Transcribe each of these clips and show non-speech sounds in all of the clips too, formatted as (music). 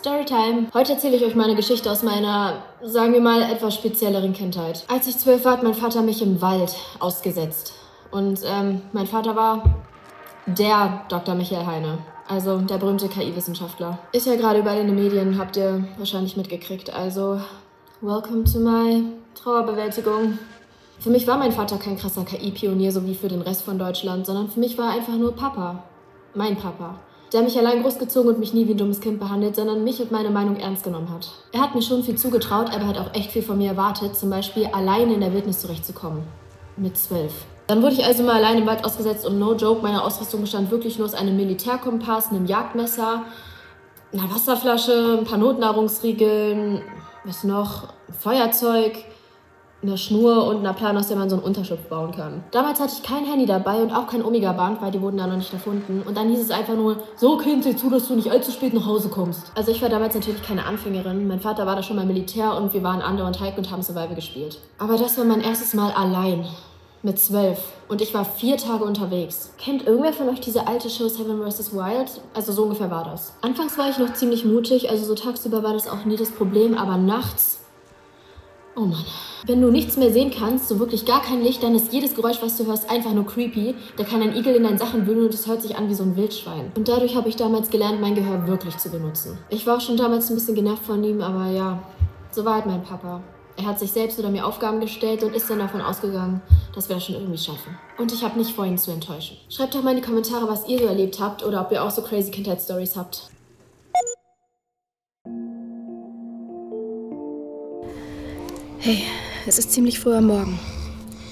Storytime. Heute erzähle ich euch meine Geschichte aus meiner, sagen wir mal, etwas spezielleren Kindheit. Als ich zwölf war, hat mein Vater mich im Wald ausgesetzt. Und ähm, mein Vater war der Dr. Michael Heine. Also der berühmte KI-Wissenschaftler. Ist ja gerade überall in den Medien, habt ihr wahrscheinlich mitgekriegt. Also, welcome to my Trauerbewältigung. Für mich war mein Vater kein krasser KI-Pionier, so wie für den Rest von Deutschland, sondern für mich war er einfach nur Papa. Mein Papa der mich allein großgezogen und mich nie wie ein dummes Kind behandelt, sondern mich und meine Meinung ernst genommen hat. Er hat mir schon viel zugetraut, aber er hat auch echt viel von mir erwartet, zum Beispiel alleine in der Wildnis zurechtzukommen. Mit zwölf. Dann wurde ich also mal allein im Wald ausgesetzt und no joke, meine Ausrüstung bestand wirklich nur aus einem Militärkompass, einem Jagdmesser, einer Wasserflasche, ein paar Notnahrungsriegeln, was noch, Feuerzeug, einer Schnur und einer Plan, aus der man so einen Unterschlupf bauen kann. Damals hatte ich kein Handy dabei und auch kein Omega-Band, weil die wurden da noch nicht erfunden. Und dann hieß es einfach nur, so Kind, sieh zu, dass du nicht allzu spät nach Hause kommst. Also ich war damals natürlich keine Anfängerin. Mein Vater war da schon mal Militär und wir waren Under und Hike und haben Survival gespielt. Aber das war mein erstes Mal allein. Mit zwölf. Und ich war vier Tage unterwegs. Kennt irgendwer von euch diese alte Show Seven vs. Wild? Also so ungefähr war das. Anfangs war ich noch ziemlich mutig, also so tagsüber war das auch nie das Problem, aber nachts Oh Mann. Wenn du nichts mehr sehen kannst, so wirklich gar kein Licht, dann ist jedes Geräusch, was du hörst, einfach nur creepy. Da kann ein Igel in deinen Sachen wühlen und es hört sich an wie so ein Wildschwein. Und dadurch habe ich damals gelernt, mein Gehör wirklich zu benutzen. Ich war auch schon damals ein bisschen genervt von ihm, aber ja, so war halt mein Papa. Er hat sich selbst oder mir Aufgaben gestellt und ist dann davon ausgegangen, dass wir das schon irgendwie schaffen. Und ich habe nicht vor, ihn zu enttäuschen. Schreibt doch mal in die Kommentare, was ihr so erlebt habt oder ob ihr auch so crazy Kindheitsstories habt. Hey, es ist ziemlich früh am Morgen.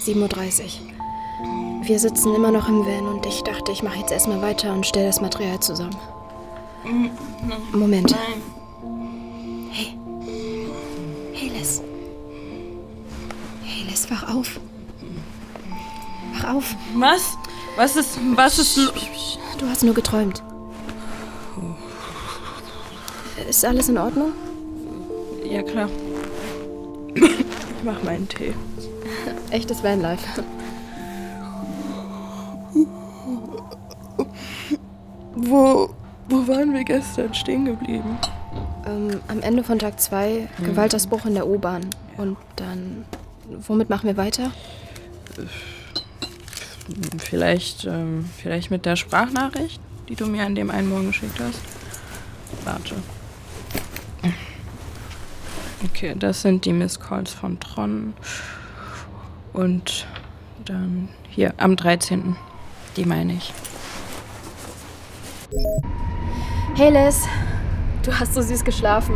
7.30 Uhr. Wir sitzen immer noch im Van und ich dachte, ich mache jetzt erstmal weiter und stelle das Material zusammen. Moment. Hey. Hey, Les. Hey, Les, wach auf. Wach auf. Was? Was ist. Was ist. Du hast nur geträumt. Ist alles in Ordnung? Ja, klar. Ich mach meinen Tee. (laughs) Echtes Vanlife. Wo, wo waren wir gestern stehen geblieben? Ähm, am Ende von Tag 2, hm. Gewaltausbruch in der U-Bahn. Und dann, womit machen wir weiter? Vielleicht, ähm, vielleicht mit der Sprachnachricht, die du mir an dem einen Morgen geschickt hast. Warte. Okay, das sind die Miss Calls von Tron. Und dann hier am 13. Die meine ich. Hey Liz, du hast so süß geschlafen.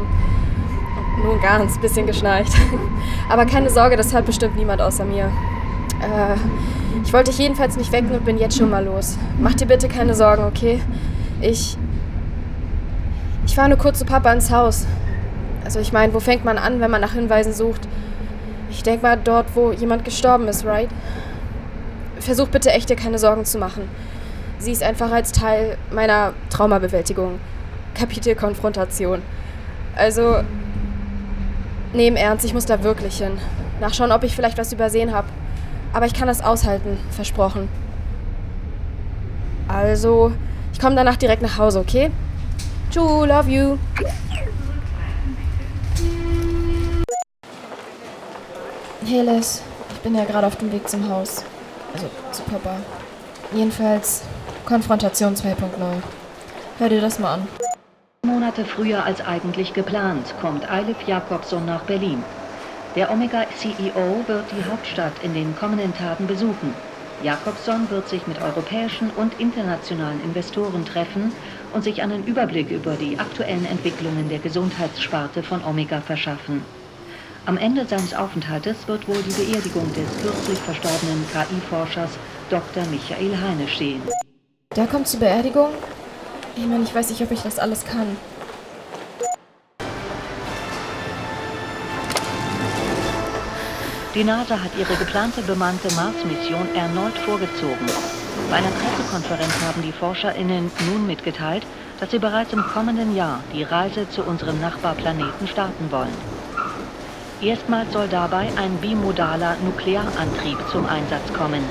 Nur ganz bisschen geschnarcht. (laughs) Aber keine Sorge, das hört bestimmt niemand außer mir. Äh, ich wollte dich jedenfalls nicht wecken und bin jetzt schon mal los. Mach dir bitte keine Sorgen, okay? Ich. Ich fahre nur kurz zu Papa ins Haus. Also ich meine, wo fängt man an, wenn man nach Hinweisen sucht? Ich denke mal dort, wo jemand gestorben ist, right? Versuch bitte echt dir keine Sorgen zu machen. Sieh es einfach als Teil meiner Traumabewältigung. Kapitel Konfrontation. Also, nee, im Ernst, ich muss da wirklich hin. Nachschauen, ob ich vielleicht was übersehen habe. Aber ich kann das aushalten, versprochen. Also, ich komme danach direkt nach Hause, okay? Tschüss, love you. Hey Les, ich bin ja gerade auf dem Weg zum Haus. Also zu Papa. Jedenfalls Konfrontation 2.0. Hör dir das mal an. Monate früher als eigentlich geplant kommt Eilif Jakobson nach Berlin. Der Omega-CEO wird die Hauptstadt in den kommenden Tagen besuchen. Jakobson wird sich mit europäischen und internationalen Investoren treffen und sich einen Überblick über die aktuellen Entwicklungen der Gesundheitssparte von Omega verschaffen. Am Ende seines Aufenthaltes wird wohl die Beerdigung des kürzlich verstorbenen KI-Forschers Dr. Michael Heine stehen. Der kommt zur Beerdigung? Ich meine, ich weiß nicht, ob ich das alles kann. Die NASA hat ihre geplante bemannte Mars-Mission erneut vorgezogen. Bei einer Pressekonferenz haben die ForscherInnen nun mitgeteilt, dass sie bereits im kommenden Jahr die Reise zu unserem Nachbarplaneten starten wollen. Erstmals soll dabei ein bimodaler Nuklearantrieb zum Einsatz kommen.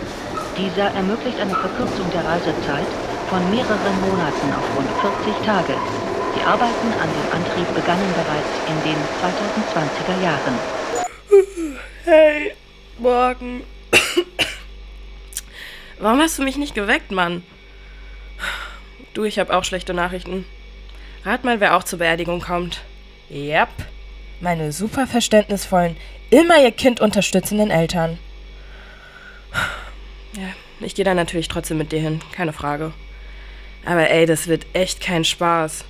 Dieser ermöglicht eine Verkürzung der Reisezeit von mehreren Monaten auf rund 40 Tage. Die Arbeiten an dem Antrieb begannen bereits in den 2020er Jahren. Hey, morgen. Warum hast du mich nicht geweckt, Mann? Du, ich habe auch schlechte Nachrichten. Rat mal, wer auch zur Beerdigung kommt. Yep. Meine super verständnisvollen, immer ihr Kind unterstützenden Eltern. Ja, ich gehe da natürlich trotzdem mit dir hin, keine Frage. Aber ey, das wird echt kein Spaß.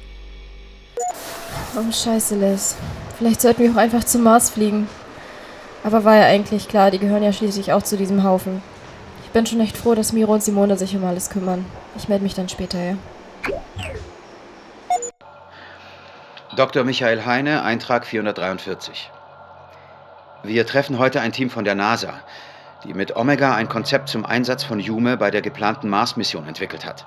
Oh, scheiße, Liz. Vielleicht sollten wir auch einfach zum Mars fliegen. Aber war ja eigentlich klar, die gehören ja schließlich auch zu diesem Haufen. Ich bin schon echt froh, dass Miro und Simone sich um alles kümmern. Ich melde mich dann später, ja? Dr. Michael Heine, Eintrag 443. Wir treffen heute ein Team von der NASA, die mit Omega ein Konzept zum Einsatz von Jume bei der geplanten Mars-Mission entwickelt hat.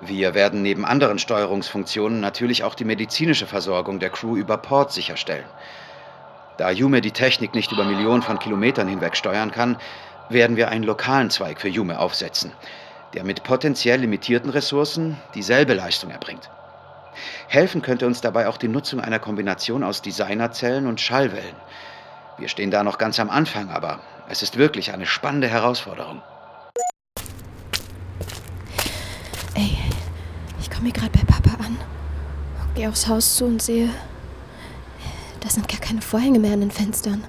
Wir werden neben anderen Steuerungsfunktionen natürlich auch die medizinische Versorgung der Crew über Port sicherstellen. Da Jume die Technik nicht über Millionen von Kilometern hinweg steuern kann, werden wir einen lokalen Zweig für Jume aufsetzen, der mit potenziell limitierten Ressourcen dieselbe Leistung erbringt. Helfen könnte uns dabei auch die Nutzung einer Kombination aus Designerzellen und Schallwellen. Wir stehen da noch ganz am Anfang, aber es ist wirklich eine spannende Herausforderung. Ey, ich komme hier gerade bei Papa an. Gehe aufs Haus zu und sehe, da sind gar keine Vorhänge mehr an den Fenstern.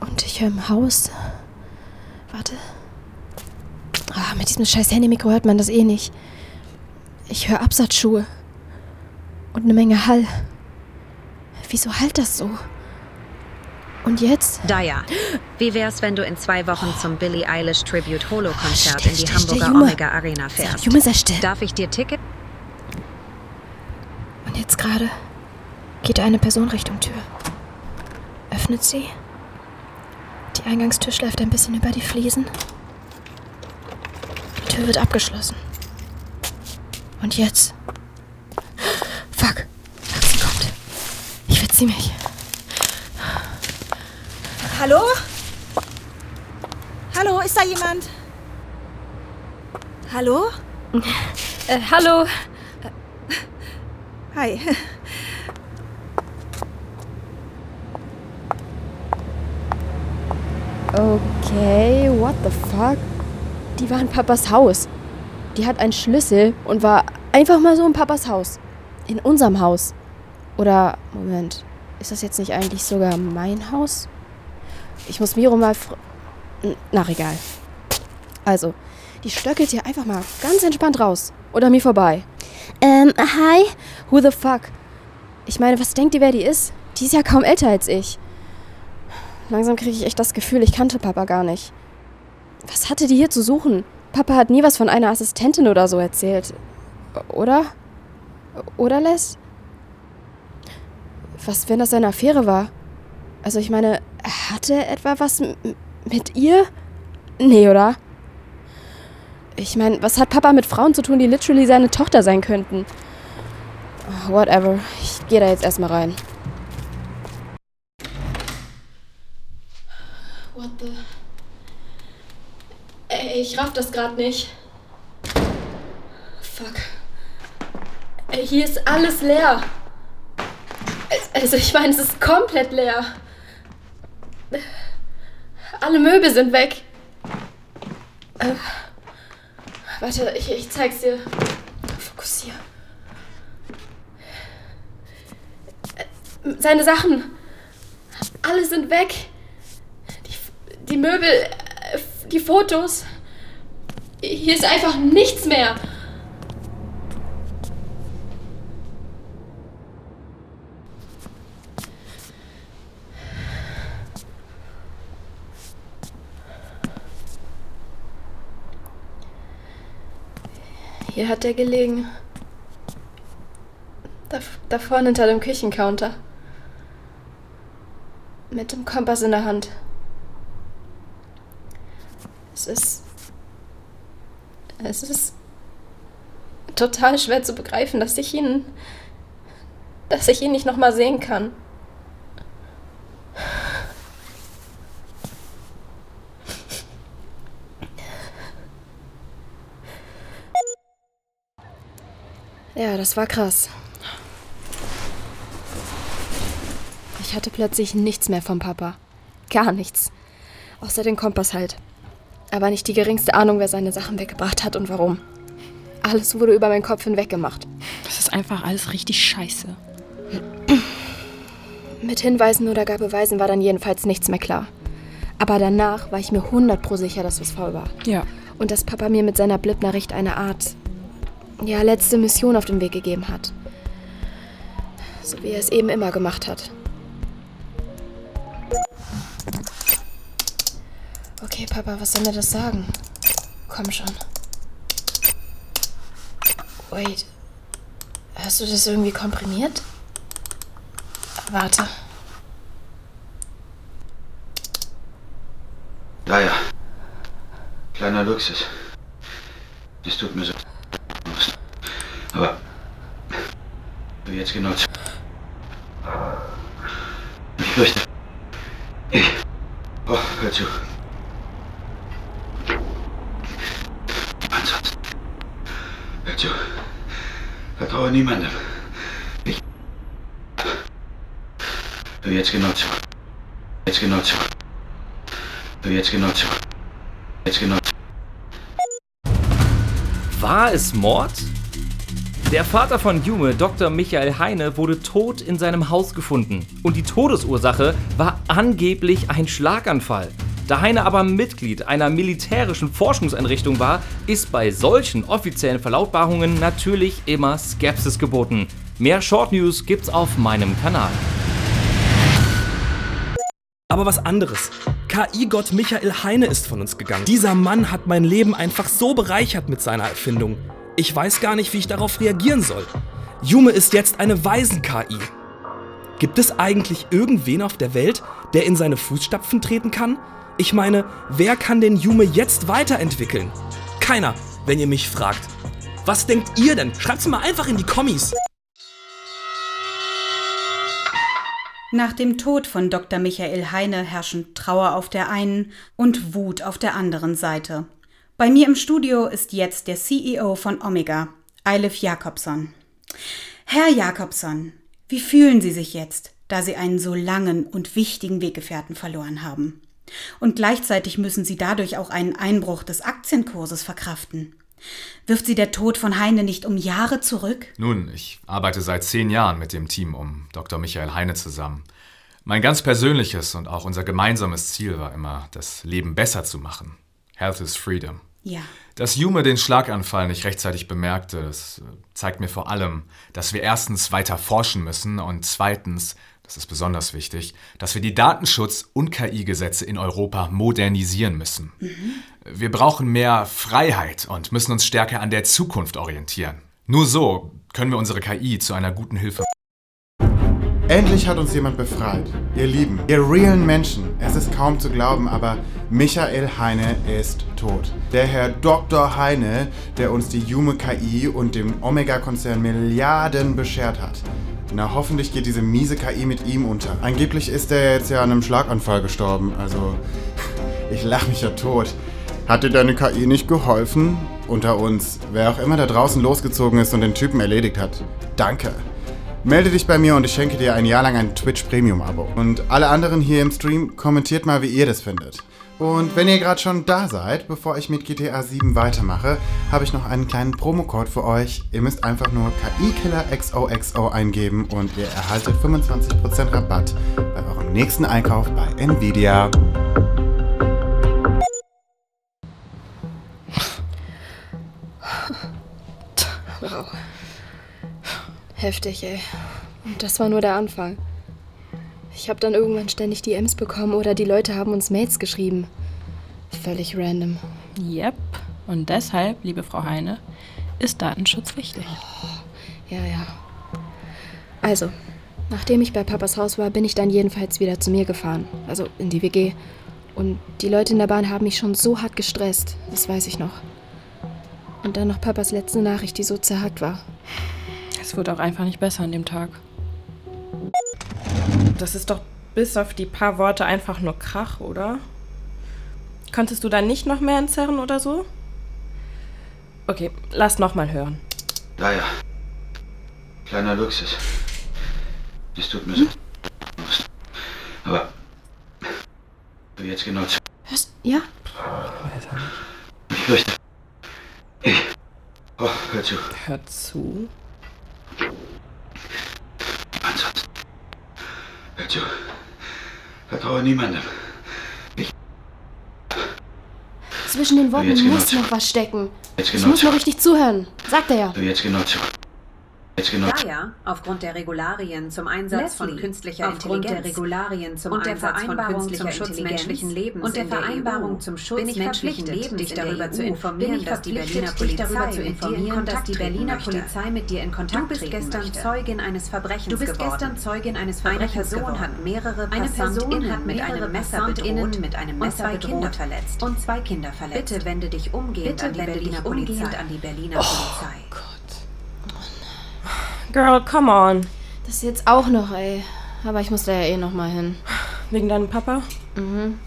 Und ich höre im Haus. Warte. Ah, mit diesem scheiß Handymikro hört man das eh nicht. Ich höre Absatzschuhe. Und eine Menge Hall. Wieso halt das so? Und jetzt? Daya, wie wär's, wenn du in zwei Wochen zum Billie Eilish Tribute Holo Konzert in die Hamburger Junge. Omega Arena fährst? Junge, sei still. Darf ich dir Ticket? Und jetzt gerade geht eine Person Richtung Tür. Öffnet sie. Die Eingangstür schleift ein bisschen über die Fliesen. Die Tür wird abgeschlossen. Und jetzt. Fuck. Sie kommt. Ich verzieh mich. Hallo? Hallo, ist da jemand? Hallo? Äh, hallo. Hi. Okay, what the fuck? Die war in Papas Haus. Die hat einen Schlüssel und war einfach mal so in Papas Haus. In unserem Haus. Oder, Moment, ist das jetzt nicht eigentlich sogar mein Haus? Ich muss Miro mal. fr- N- Nach egal. Also, die stöckelt hier einfach mal ganz entspannt raus. Oder mir vorbei. Ähm, hi? Who the fuck? Ich meine, was denkt ihr, wer die ist? Die ist ja kaum älter als ich. Langsam kriege ich echt das Gefühl, ich kannte Papa gar nicht. Was hatte die hier zu suchen? Papa hat nie was von einer Assistentin oder so erzählt. Oder? Oder, Les? Was, wenn das seine Affäre war? Also, ich meine, hatte er etwa was mit ihr? Nee, oder? Ich meine, was hat Papa mit Frauen zu tun, die literally seine Tochter sein könnten? Ah, Whatever. Ich gehe da jetzt erstmal rein. What the? Ey, ich raff das gerade nicht. Fuck. Ey, hier ist alles leer. Also, ich meine, es ist komplett leer. Alle Möbel sind weg. Äh, warte, ich, ich zeig's dir. Fokussier. Seine Sachen. Alle sind weg. Die, die Möbel, äh, die Fotos. Hier ist einfach nichts mehr. Hier hat er gelegen. Da, da vorne hinter dem Küchencounter. Mit dem Kompass in der Hand. Es ist. Es ist total schwer zu begreifen, dass ich ihn. dass ich ihn nicht nochmal sehen kann. Ja, das war krass. Ich hatte plötzlich nichts mehr vom Papa. Gar nichts. Außer den Kompass halt. Aber nicht die geringste Ahnung, wer seine Sachen weggebracht hat und warum. Alles wurde über meinen Kopf hinweg gemacht. Das ist einfach alles richtig scheiße. Mit Hinweisen oder gar Beweisen war dann jedenfalls nichts mehr klar. Aber danach war ich mir 100 pro sicher, dass was faul war. Ja. Und dass Papa mir mit seiner Blip-Nachricht eine Art, ja, letzte Mission auf den Weg gegeben hat. So wie er es eben immer gemacht hat. Okay, Papa, was soll mir das sagen? Komm schon. Wait. Hast du das irgendwie komprimiert? Warte. Ja, ja. Kleiner Luxus. Es tut mir so. Aber. Jetzt genau zu. Ich fürchte. Ich. Oh, hör zu. Ansonsten. Hör zu. Vertraue niemandem. Ich. Hör jetzt genau zu. Jetzt genau zu. Hör jetzt genau zu. Jetzt genau zu. War es Mord? Der Vater von Jume, Dr. Michael Heine, wurde tot in seinem Haus gefunden. Und die Todesursache war angeblich ein Schlaganfall. Da Heine aber Mitglied einer militärischen Forschungseinrichtung war, ist bei solchen offiziellen Verlautbarungen natürlich immer Skepsis geboten. Mehr Short News gibt's auf meinem Kanal. Aber was anderes. KI-Gott Michael Heine ist von uns gegangen. Dieser Mann hat mein Leben einfach so bereichert mit seiner Erfindung. Ich weiß gar nicht, wie ich darauf reagieren soll. Jume ist jetzt eine Waisen-KI. Gibt es eigentlich irgendwen auf der Welt, der in seine Fußstapfen treten kann? Ich meine, wer kann den Jume jetzt weiterentwickeln? Keiner, wenn ihr mich fragt. Was denkt ihr denn? Schreibt's mal einfach in die Kommis. Nach dem Tod von Dr. Michael Heine herrschen Trauer auf der einen und Wut auf der anderen Seite. Bei mir im Studio ist jetzt der CEO von Omega, Eilif Jakobson. Herr Jakobson, wie fühlen Sie sich jetzt, da Sie einen so langen und wichtigen Weggefährten verloren haben? Und gleichzeitig müssen Sie dadurch auch einen Einbruch des Aktienkurses verkraften. Wirft Sie der Tod von Heine nicht um Jahre zurück? Nun, ich arbeite seit zehn Jahren mit dem Team um Dr. Michael Heine zusammen. Mein ganz persönliches und auch unser gemeinsames Ziel war immer, das Leben besser zu machen. Health is Freedom. Ja. Dass Jume den Schlaganfall nicht rechtzeitig bemerkte, das zeigt mir vor allem, dass wir erstens weiter forschen müssen und zweitens, das ist besonders wichtig, dass wir die Datenschutz- und KI-Gesetze in Europa modernisieren müssen. Wir brauchen mehr Freiheit und müssen uns stärker an der Zukunft orientieren. Nur so können wir unsere KI zu einer guten Hilfe. Endlich hat uns jemand befreit. Ihr Lieben, ihr realen Menschen. Es ist kaum zu glauben, aber Michael Heine ist tot. Der Herr Dr. Heine, der uns die Jume KI und dem Omega-Konzern Milliarden beschert hat. Na, hoffentlich geht diese miese KI mit ihm unter. Angeblich ist er jetzt ja an einem Schlaganfall gestorben, also (laughs) ich lach mich ja tot. Hat dir deine KI nicht geholfen? Unter uns, wer auch immer da draußen losgezogen ist und den Typen erledigt hat. Danke. Melde dich bei mir und ich schenke dir ein Jahr lang ein Twitch Premium Abo. Und alle anderen hier im Stream, kommentiert mal, wie ihr das findet. Und wenn ihr gerade schon da seid, bevor ich mit GTA 7 weitermache, habe ich noch einen kleinen Promocode für euch. Ihr müsst einfach nur KI-Killer XOXO eingeben und ihr erhaltet 25% Rabatt bei eurem nächsten Einkauf bei Nvidia. Heftig, ey. Und das war nur der Anfang. Ich habe dann irgendwann ständig DMs bekommen oder die Leute haben uns Mails geschrieben. Völlig random. Yep. Und deshalb, liebe Frau Heine, ist Datenschutz wichtig. Ja, ja. Also, nachdem ich bei Papas Haus war, bin ich dann jedenfalls wieder zu mir gefahren. Also in die WG. Und die Leute in der Bahn haben mich schon so hart gestresst. Das weiß ich noch. Und dann noch Papas letzte Nachricht, die so zerhackt war. Es wird auch einfach nicht besser an dem Tag. Das ist doch bis auf die paar Worte einfach nur Krach, oder? Konntest du da nicht noch mehr entzerren oder so? Okay, lass noch mal hören. Ja, ja. Kleiner Luxus. Es tut mir so. Aber. Jetzt genau zu. Hörst Ja? Ich fürchte. Ich. Oh, hör zu. Hör zu. Zu. Vertraue niemandem. Zwischen den Worten muss noch was stecken. Jetzt Ich muss nur richtig zuhören. Sagt er ja. Hör jetzt genau zu. Jetzt genau aufgrund der Regularien zum Einsatz von Leslie, künstlicher aufgrund Intelligenz der Regularien zum und der Einsatz von Vereinbarung künstlicher zum Schutz menschlichen Lebens und der der Vereinbarung EU zum Schutz bin ich menschlichen Lebens dich der darüber zu informieren, bin ich dass die verpflichtet, Berliner dich darüber Polizei zu mit dir in informieren, dass Kontakt die treten Berliner. Polizei mit dir in Kontakt Du bist treten gestern möchte. Zeugin eines Verbrechens Du bist geworden. gestern Zeugin eines Eine Verbrechens Person geworden. hat mehrere Eine Person PassantInnen hat mit mehrere einem Messer bedroht mit einem und Messer zwei Kinder bedroht verletzt. und zwei Kinder verletzt. Bitte wende dich umgehend Bitte an die wende dich Berliner umgehend Polizei. an die Berliner Polizei. Girl, come on. Das jetzt auch noch, ey. Aber ich muss da ja eh noch mal hin. Wegen deinem Papa? Mhm.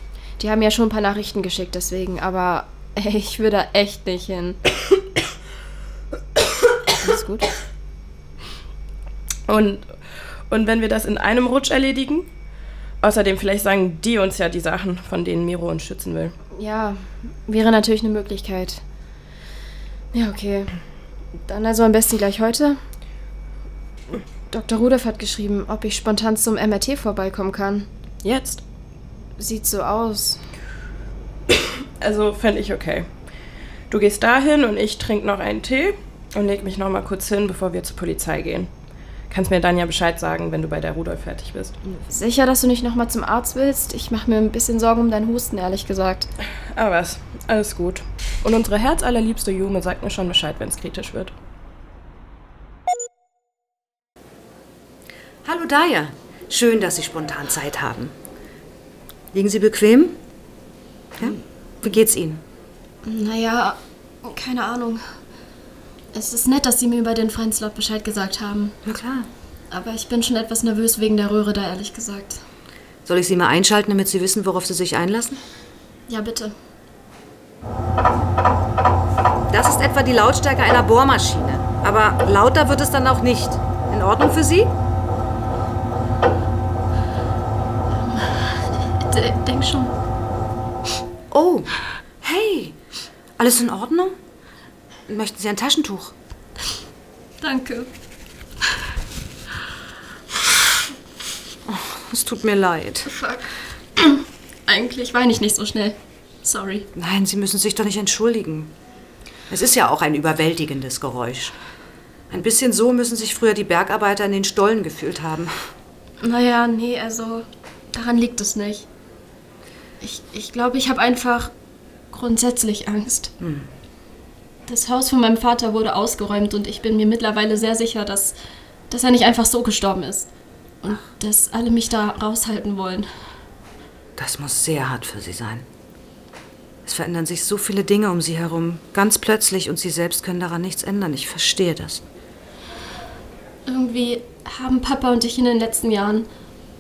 Die haben ja schon ein paar Nachrichten geschickt, deswegen. Aber ey, ich will da echt nicht hin. Alles gut? Und, und wenn wir das in einem Rutsch erledigen? Außerdem, vielleicht sagen die uns ja die Sachen, von denen Miro uns schützen will. Ja, wäre natürlich eine Möglichkeit. Ja, okay. Dann also am besten gleich heute. Dr. Rudolph hat geschrieben, ob ich spontan zum MRT vorbeikommen kann. Jetzt? Sieht so aus. Also fände ich okay. Du gehst dahin und ich trinke noch einen Tee und leg mich noch mal kurz hin, bevor wir zur Polizei gehen. Kannst mir dann ja Bescheid sagen, wenn du bei der Rudolf fertig bist. Sicher, dass du nicht nochmal zum Arzt willst? Ich mache mir ein bisschen Sorgen um deinen Husten, ehrlich gesagt. Aber was, alles gut. Und unsere herzallerliebste Jume sagt mir schon Bescheid, wenn es kritisch wird. Daya. Schön, dass Sie spontan Zeit haben. Liegen Sie bequem? Ja? Wie geht's Ihnen? Naja, keine Ahnung. Es ist nett, dass Sie mir über den freien Slot Bescheid gesagt haben. Na klar. Aber ich bin schon etwas nervös wegen der Röhre da, ehrlich gesagt. Soll ich Sie mal einschalten, damit Sie wissen, worauf Sie sich einlassen? Ja, bitte. Das ist etwa die Lautstärke einer Bohrmaschine. Aber lauter wird es dann auch nicht. In Ordnung für Sie? Denk schon. Oh, hey. Alles in Ordnung? Möchten Sie ein Taschentuch? Danke. Es tut mir leid. Fuck. Eigentlich weine ich nicht so schnell. Sorry. Nein, Sie müssen sich doch nicht entschuldigen. Es ist ja auch ein überwältigendes Geräusch. Ein bisschen so müssen sich früher die Bergarbeiter in den Stollen gefühlt haben. Naja, nee, also daran liegt es nicht. Ich, ich glaube, ich habe einfach grundsätzlich Angst. Hm. Das Haus von meinem Vater wurde ausgeräumt und ich bin mir mittlerweile sehr sicher, dass, dass er nicht einfach so gestorben ist. Und dass alle mich da raushalten wollen. Das muss sehr hart für Sie sein. Es verändern sich so viele Dinge um Sie herum, ganz plötzlich, und Sie selbst können daran nichts ändern. Ich verstehe das. Irgendwie haben Papa und ich in den letzten Jahren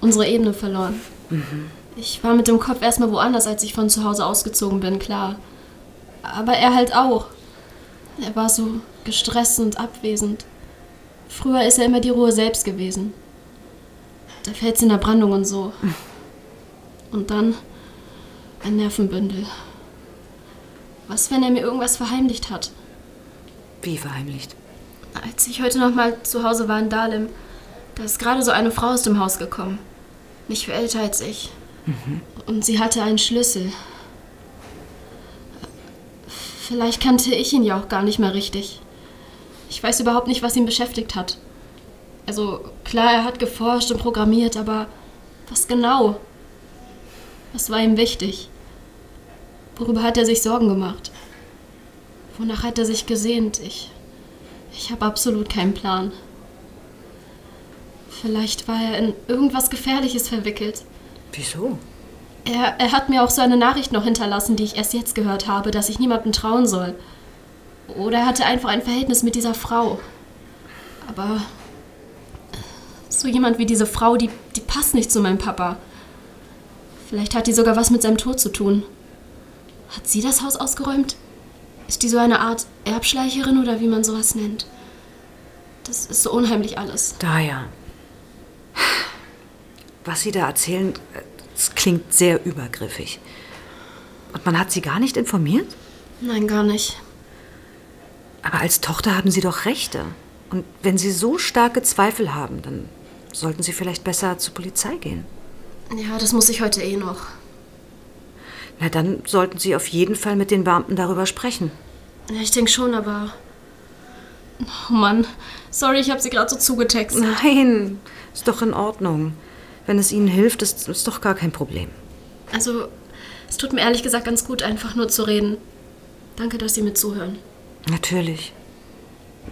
unsere Ebene verloren. Mhm. Ich war mit dem Kopf erstmal woanders, als ich von zu Hause ausgezogen bin, klar. Aber er halt auch. Er war so gestresst und abwesend. Früher ist er immer die Ruhe selbst gewesen. Da fällt's in der Brandung und so. (laughs) Und dann ein Nervenbündel. Was, wenn er mir irgendwas verheimlicht hat? Wie verheimlicht? Als ich heute noch mal zu Hause war in Dahlem, da ist gerade so eine Frau aus dem Haus gekommen. Nicht viel älter als ich. Und sie hatte einen Schlüssel. Vielleicht kannte ich ihn ja auch gar nicht mehr richtig. Ich weiß überhaupt nicht, was ihn beschäftigt hat. Also klar, er hat geforscht und programmiert, aber was genau? Was war ihm wichtig? Worüber hat er sich Sorgen gemacht? Wonach hat er sich gesehnt? Ich, ich habe absolut keinen Plan. Vielleicht war er in irgendwas Gefährliches verwickelt. Wieso? Er, er hat mir auch so eine Nachricht noch hinterlassen, die ich erst jetzt gehört habe, dass ich niemandem trauen soll. Oder er hatte einfach ein Verhältnis mit dieser Frau. Aber so jemand wie diese Frau, die, die passt nicht zu meinem Papa. Vielleicht hat die sogar was mit seinem Tod zu tun. Hat sie das Haus ausgeräumt? Ist die so eine Art Erbschleicherin oder wie man sowas nennt? Das ist so unheimlich alles. Daher. Was Sie da erzählen, das klingt sehr übergriffig. Und man hat Sie gar nicht informiert? Nein, gar nicht. Aber als Tochter haben Sie doch Rechte. Und wenn Sie so starke Zweifel haben, dann sollten Sie vielleicht besser zur Polizei gehen. Ja, das muss ich heute eh noch. Na, dann sollten Sie auf jeden Fall mit den Beamten darüber sprechen. Ja, ich denke schon, aber. Oh Mann. Sorry, ich habe sie gerade so zugetextet. Nein, ist doch in Ordnung. Wenn es Ihnen hilft, ist, ist doch gar kein Problem. Also, es tut mir ehrlich gesagt ganz gut, einfach nur zu reden. Danke, dass Sie mir zuhören. Natürlich.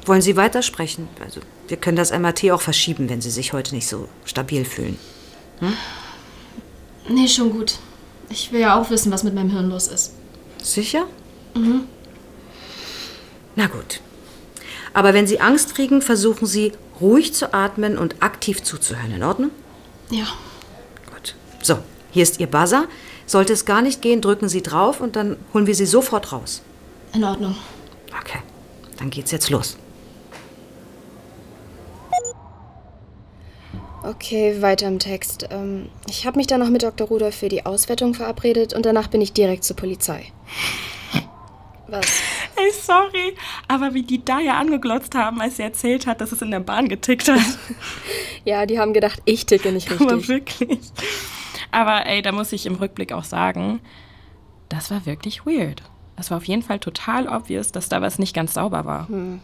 Wollen Sie weitersprechen? Also, wir können das MRT auch verschieben, wenn Sie sich heute nicht so stabil fühlen. Hm? Nee, schon gut. Ich will ja auch wissen, was mit meinem Hirn los ist. Sicher? Mhm. Na gut. Aber wenn Sie Angst kriegen, versuchen Sie ruhig zu atmen und aktiv zuzuhören. In Ordnung? Ja. So, hier ist Ihr Buzzer. Sollte es gar nicht gehen, drücken Sie drauf und dann holen wir Sie sofort raus. In Ordnung. Okay, dann geht's jetzt los. Okay, weiter im Text. Ähm, ich habe mich dann noch mit Dr. Rudolph für die Auswertung verabredet und danach bin ich direkt zur Polizei. Was? Ey, sorry, aber wie die da ja angeglotzt haben, als sie erzählt hat, dass es in der Bahn getickt hat. (laughs) Ja, die haben gedacht, ich ticke nicht richtig. Aber wirklich. Aber ey, da muss ich im Rückblick auch sagen, das war wirklich weird. Es war auf jeden Fall total obvious, dass da was nicht ganz sauber war. Hm.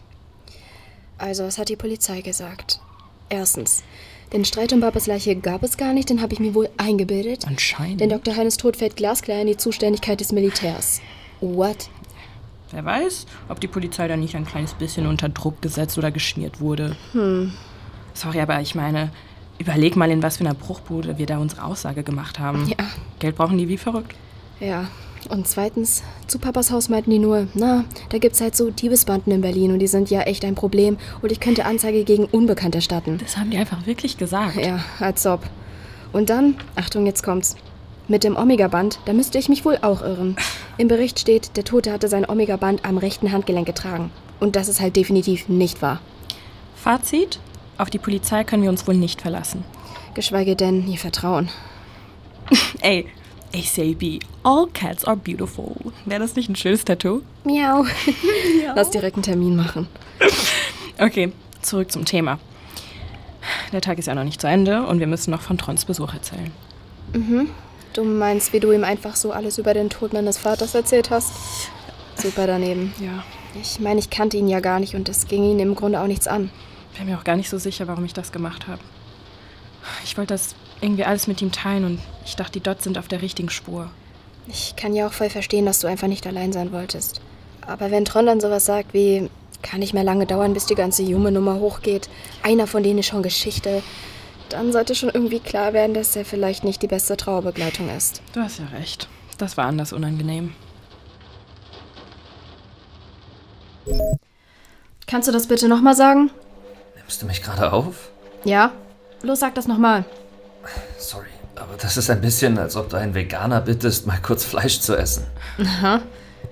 Also, was hat die Polizei gesagt? Erstens, den Streit um Babas Leiche gab es gar nicht, den habe ich mir wohl eingebildet. Anscheinend. Denn Dr. Heines Tod fällt glasklar in die Zuständigkeit des Militärs. What? Wer weiß, ob die Polizei da nicht ein kleines bisschen unter Druck gesetzt oder geschmiert wurde. Hm. Sorry, aber ich meine, überleg mal, in was für einer Bruchbude wir da unsere Aussage gemacht haben. Ja. Geld brauchen die wie verrückt. Ja. Und zweitens, zu Papas Haus meinten die nur, na, da gibt's halt so Diebesbanden in Berlin und die sind ja echt ein Problem und ich könnte Anzeige gegen Unbekannt erstatten. Das haben die einfach wirklich gesagt. Ja, als ob. Und dann, Achtung, jetzt kommt's. Mit dem Omega-Band, da müsste ich mich wohl auch irren. Im Bericht steht, der Tote hatte sein Omega-Band am rechten Handgelenk getragen. Und das ist halt definitiv nicht wahr. Fazit? Auf die Polizei können wir uns wohl nicht verlassen. Geschweige denn ihr Vertrauen. (laughs) Ey, ACAB, all cats are beautiful. Wäre das nicht ein schönes Tattoo? (laughs) Miau. Lass direkt einen Termin machen. Okay, zurück zum Thema. Der Tag ist ja noch nicht zu Ende und wir müssen noch von Trons Besuch erzählen. Mhm. Du meinst, wie du ihm einfach so alles über den Tod meines Vaters erzählt hast? Super daneben. Ja. Ich meine, ich kannte ihn ja gar nicht und es ging ihn im Grunde auch nichts an. Bin mir auch gar nicht so sicher, warum ich das gemacht habe. Ich wollte das irgendwie alles mit ihm teilen und ich dachte, die Dots sind auf der richtigen Spur. Ich kann ja auch voll verstehen, dass du einfach nicht allein sein wolltest. Aber wenn Tron dann sowas sagt wie, kann nicht mehr lange dauern, bis die ganze Jume-Nummer hochgeht, einer von denen ist schon Geschichte, dann sollte schon irgendwie klar werden, dass er vielleicht nicht die beste Trauerbegleitung ist. Du hast ja recht. Das war anders unangenehm. Kannst du das bitte nochmal sagen? Nimmst du mich gerade auf? Ja? Los, sag das nochmal. Sorry, aber das ist ein bisschen, als ob du einen Veganer bittest, mal kurz Fleisch zu essen. Aha.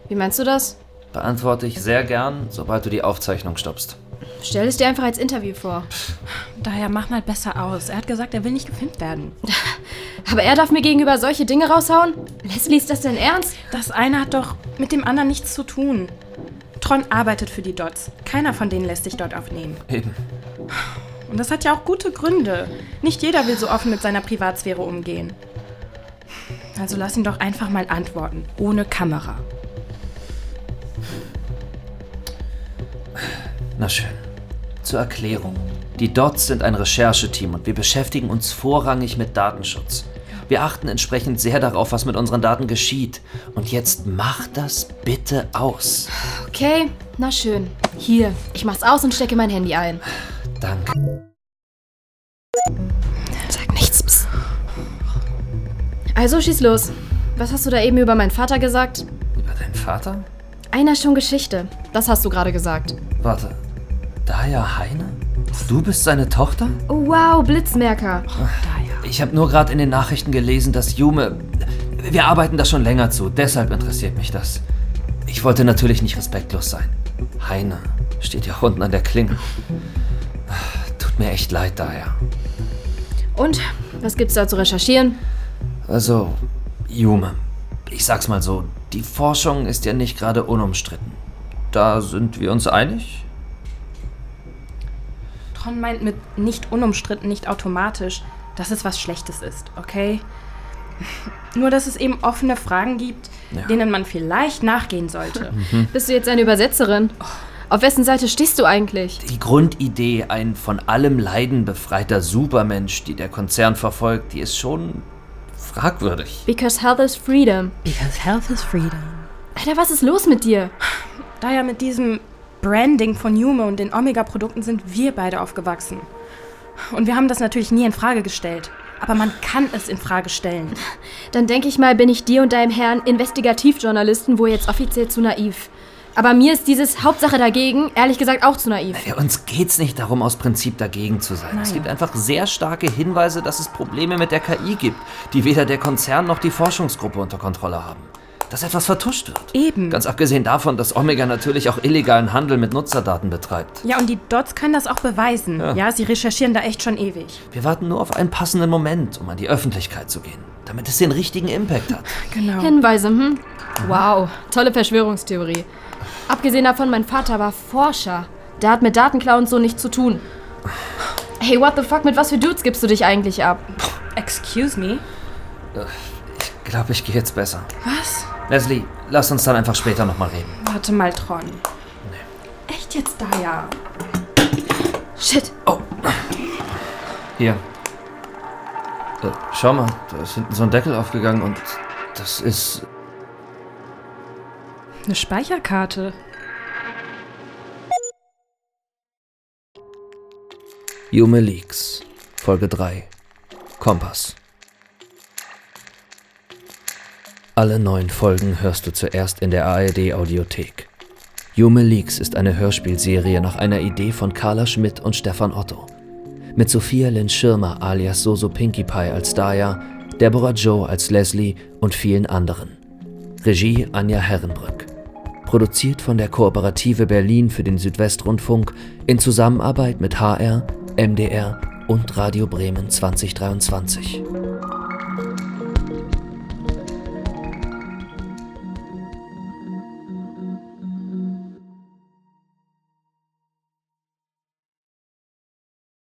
Wie meinst du das? Beantworte ich sehr gern, sobald du die Aufzeichnung stoppst. Stell es dir einfach als Interview vor. Daher mach mal besser aus. Er hat gesagt, er will nicht gefilmt werden. (laughs) Aber er darf mir gegenüber solche Dinge raushauen? Leslie, ist das denn ernst? Das eine hat doch mit dem anderen nichts zu tun. Tron arbeitet für die Dots. Keiner von denen lässt sich dort aufnehmen. Eben. Und das hat ja auch gute Gründe. Nicht jeder will so offen mit seiner Privatsphäre umgehen. Also lass ihn doch einfach mal antworten, ohne Kamera. Na schön. Zur Erklärung. Die Dots sind ein Rechercheteam und wir beschäftigen uns vorrangig mit Datenschutz. Wir achten entsprechend sehr darauf, was mit unseren Daten geschieht. Und jetzt mach das bitte aus. Okay, na schön. Hier, ich mach's aus und stecke mein Handy ein. Danke. Sag nichts. Psst. Also schieß los. Was hast du da eben über meinen Vater gesagt? Über deinen Vater? Einer schon Geschichte. Das hast du gerade gesagt. Warte. Daya Heine? Du bist seine Tochter? Wow, Blitzmerker. Ich habe nur gerade in den Nachrichten gelesen, dass Jume. Wir arbeiten da schon länger zu, deshalb interessiert mich das. Ich wollte natürlich nicht respektlos sein. Heine steht ja unten an der Klinge. mir echt leid, Daya. Und? Was gibt's da zu recherchieren? Also, Jume, ich sag's mal so, die Forschung ist ja nicht gerade unumstritten. Da sind wir uns einig? Tron meint mit nicht unumstritten nicht automatisch, dass es was Schlechtes ist, okay? (laughs) Nur, dass es eben offene Fragen gibt, Ja. denen man vielleicht nachgehen sollte. (laughs) Bist du jetzt eine Übersetzerin? Auf wessen Seite stehst du eigentlich? Die Grundidee, ein von allem Leiden befreiter Supermensch, die der Konzern verfolgt, die ist schon fragwürdig. Because health is freedom. Because health is freedom. Alter, was ist los mit dir? Da ja mit diesem Branding von Yume und den Omega-Produkten sind wir beide aufgewachsen. Und wir haben das natürlich nie in Frage gestellt. Aber man kann es in Frage stellen. Dann denke ich mal, bin ich dir und deinem Herrn Investigativjournalisten wohl jetzt offiziell zu naiv. Aber mir ist dieses Hauptsache dagegen, ehrlich gesagt, auch zu naiv. Ja, uns geht's nicht darum, aus Prinzip dagegen zu sein. Es Nein. gibt einfach sehr starke Hinweise, dass es Probleme mit der KI gibt, die weder der Konzern noch die Forschungsgruppe unter Kontrolle haben. Dass etwas vertuscht wird. Eben. Ganz abgesehen davon, dass Omega natürlich auch illegalen Handel mit Nutzerdaten betreibt. Ja, und die Dots können das auch beweisen. Ja. Ja, sie recherchieren da echt schon ewig. Wir warten nur auf einen passenden Moment, um an die Öffentlichkeit zu gehen, damit es den richtigen Impact hat. (laughs) Genau. Hinweise, hm? Wow, tolle Verschwörungstheorie. Abgesehen davon, mein Vater war Forscher. Der hat mit Datenklau und so nichts zu tun. Hey, what the fuck, mit was für Dudes gibst du dich eigentlich ab? Excuse me? Ich glaube, ich gehe jetzt besser. Was? Leslie, lass uns dann einfach später nochmal reden. Warte mal, Tron. Echt jetzt da, ja? Shit. Hier. Äh, schau mal, da ist hinten so ein Deckel aufgegangen und das ist. Eine Speicherkarte. Yume Leaks, Folge 3. Kompass. Alle neun Folgen hörst du zuerst in der ARD Audiothek. Yume Leaks ist eine Hörspielserie nach einer Idee von Carla Schmidt und Stefan Otto. Mit Sophia Lynn Schirmer alias Soso Pinkie Pie als Daya, Deborah Joe als Leslie und vielen anderen. Regie Anja Herrenbrück. Produziert von der Kooperative Berlin für den Südwestrundfunk in Zusammenarbeit mit HR, MDR und Radio Bremen 2023.